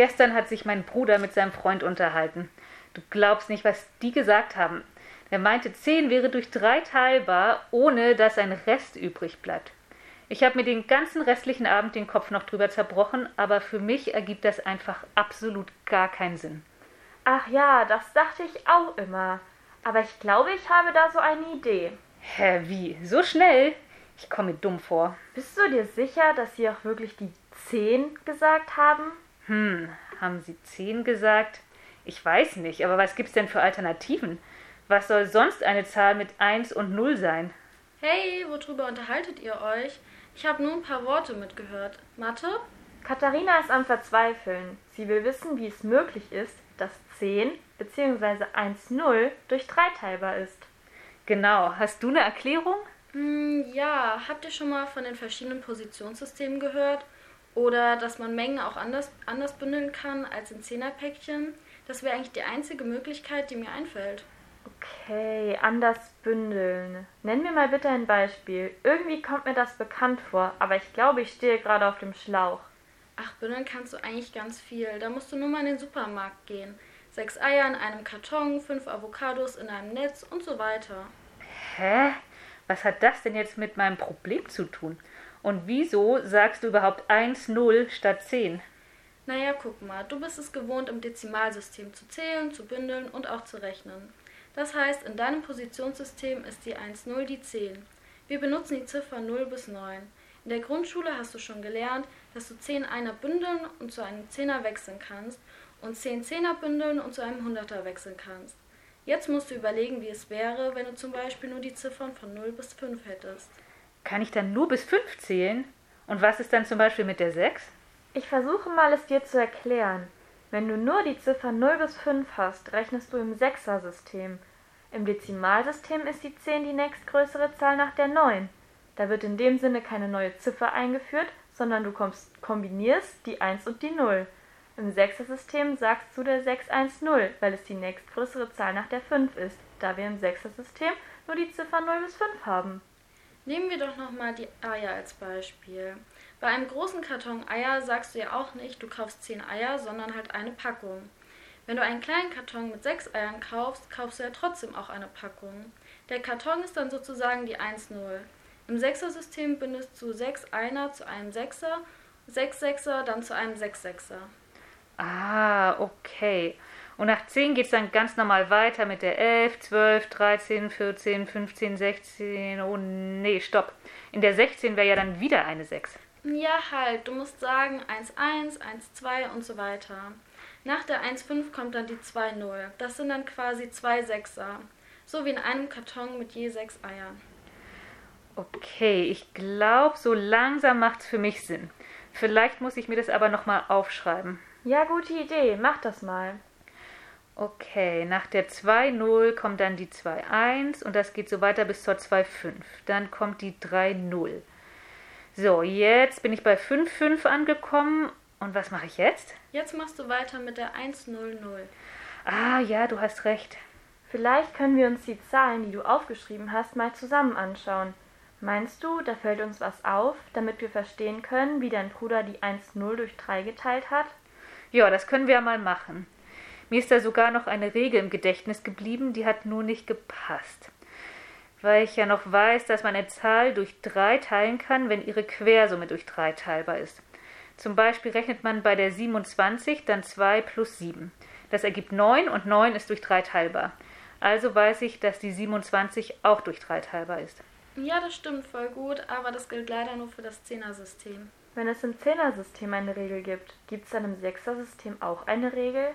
Gestern hat sich mein Bruder mit seinem Freund unterhalten. Du glaubst nicht, was die gesagt haben. Er meinte, 10 wäre durch 3 teilbar, ohne dass ein Rest übrig bleibt. Ich habe mir den ganzen restlichen Abend den Kopf noch drüber zerbrochen, aber für mich ergibt das einfach absolut gar keinen Sinn. Ach ja, das dachte ich auch immer. Aber ich glaube, ich habe da so eine Idee. Hä, wie? So schnell? Ich komme mir dumm vor. Bist du dir sicher, dass Sie auch wirklich die 10 gesagt haben? Hm, haben Sie 10 gesagt? Ich weiß nicht, aber was gibt's denn für Alternativen? Was soll sonst eine Zahl mit 1 und 0 sein? Hey, worüber unterhaltet ihr euch? Ich habe nur ein paar Worte mitgehört. Mathe? Katharina ist am Verzweifeln. Sie will wissen, wie es möglich ist, dass 10 bzw. 1,0 durch 3 teilbar ist. Genau. Hast du eine Erklärung? Hm, ja, habt ihr schon mal von den verschiedenen Positionssystemen gehört? Oder dass man Mengen auch anders, anders bündeln kann als in Zehnerpäckchen? Das wäre eigentlich die einzige Möglichkeit, die mir einfällt. Okay, anders bündeln. Nenn mir mal bitte ein Beispiel. Irgendwie kommt mir das bekannt vor, aber ich glaube, ich stehe gerade auf dem Schlauch. Ach, bündeln kannst du eigentlich ganz viel. Da musst du nur mal in den Supermarkt gehen. Sechs Eier in einem Karton, fünf Avocados in einem Netz und so weiter. Hä? Was hat das denn jetzt mit meinem Problem zu tun? Und wieso sagst du überhaupt 1-0 statt 10? Naja, guck mal, du bist es gewohnt, im Dezimalsystem zu zählen, zu bündeln und auch zu rechnen. Das heißt, in deinem Positionssystem ist die 1-0 die 10. Wir benutzen die Ziffer 0 bis 9. In der Grundschule hast du schon gelernt, dass du 10 Einer bündeln und zu einem Zehner wechseln kannst und 10 Zehner bündeln und zu einem Hunderter wechseln kannst. Jetzt musst du überlegen, wie es wäre, wenn du zum Beispiel nur die Ziffern von 0 bis 5 hättest. Kann ich dann nur bis 5 zählen? Und was ist dann zum Beispiel mit der 6? Ich versuche mal, es dir zu erklären. Wenn du nur die Ziffern 0 bis 5 hast, rechnest du im Sechser-System. Im Dezimalsystem ist die 10 die nächstgrößere Zahl nach der 9. Da wird in dem Sinne keine neue Ziffer eingeführt, sondern du kombinierst die 1 und die 0. Im Sechser-System sagst du der 610, weil es die nächstgrößere Zahl nach der 5 ist, da wir im Sechser-System nur die Ziffern 0 bis 5 haben. Nehmen wir doch nochmal die Eier als Beispiel. Bei einem großen Karton Eier sagst du ja auch nicht, du kaufst 10 Eier, sondern halt eine Packung. Wenn du einen kleinen Karton mit 6 Eiern kaufst, kaufst du ja trotzdem auch eine Packung. Der Karton ist dann sozusagen die 1-0. Im Sechser-System bindest du 6 Einer zu einem Sechser, 6 Sechser dann zu einem 6 Sechser. Ah, okay. Und nach 10 geht es dann ganz normal weiter mit der 11, 12, 13, 14, 15, 16. Oh nee, stopp. In der 16 wäre ja dann wieder eine 6. Ja, halt. Du musst sagen 1-1, 1-2 und so weiter. Nach der 1-5 kommt dann die 2-0. Das sind dann quasi zwei Sechser. So wie in einem Karton mit je sechs Eiern. Okay, ich glaube, so langsam macht es für mich Sinn. Vielleicht muss ich mir das aber nochmal aufschreiben. Ja, gute Idee. Mach das mal. Okay, nach der 2-0 kommt dann die 2-1 und das geht so weiter bis zur 2-5. Dann kommt die 3-0. So, jetzt bin ich bei 5-5 angekommen. Und was mache ich jetzt? Jetzt machst du weiter mit der 1-0-0. Ah, ja, du hast recht. Vielleicht können wir uns die Zahlen, die du aufgeschrieben hast, mal zusammen anschauen. Meinst du, da fällt uns was auf, damit wir verstehen können, wie dein Bruder die 1-0 durch 3 geteilt hat? Ja, das können wir ja mal machen. Mir ist da sogar noch eine Regel im Gedächtnis geblieben, die hat nur nicht gepasst weil ich ja noch weiß, dass man eine Zahl durch 3 teilen kann, wenn ihre Quersumme durch 3 teilbar ist. Zum Beispiel rechnet man bei der 27 dann 2 plus 7. Das ergibt 9 und 9 ist durch 3 teilbar. Also weiß ich, dass die 27 auch durch 3 teilbar ist. Ja, das stimmt voll gut, aber das gilt leider nur für das Zehnersystem. Wenn es im Zehnersystem eine Regel gibt, gibt es dann im Sechsersystem auch eine Regel?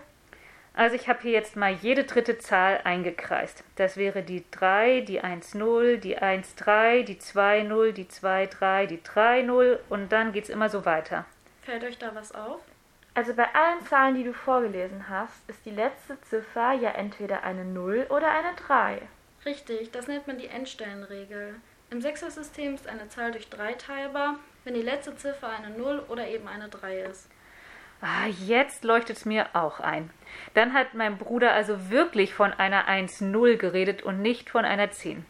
Also ich habe hier jetzt mal jede dritte Zahl eingekreist. Das wäre die 3, die 1,0, die 1,3, die 2,0, die 2,3, die 3,0 und dann geht es immer so weiter. Fällt euch da was auf? Also bei allen Zahlen, die du vorgelesen hast, ist die letzte Ziffer ja entweder eine 0 oder eine 3. Richtig, das nennt man die Endstellenregel. Im Sechsersystem ist eine Zahl durch 3 teilbar, wenn die letzte Ziffer eine 0 oder eben eine 3 ist. Ah, jetzt leuchtet es mir auch ein. Dann hat mein Bruder also wirklich von einer 1-0 geredet und nicht von einer 10.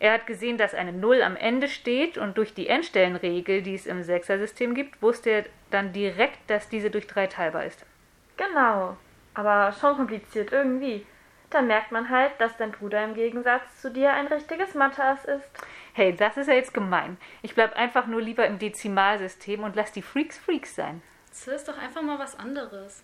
Er hat gesehen, dass eine 0 am Ende steht und durch die Endstellenregel, die es im Sechser-System gibt, wusste er dann direkt, dass diese durch 3 teilbar ist. Genau, aber schon kompliziert irgendwie. Da merkt man halt, dass dein Bruder im Gegensatz zu dir ein richtiges Mathe-Ass ist. Hey, das ist ja jetzt gemein. Ich bleib einfach nur lieber im Dezimalsystem und lass die Freaks Freaks sein. Das ist doch einfach mal was anderes.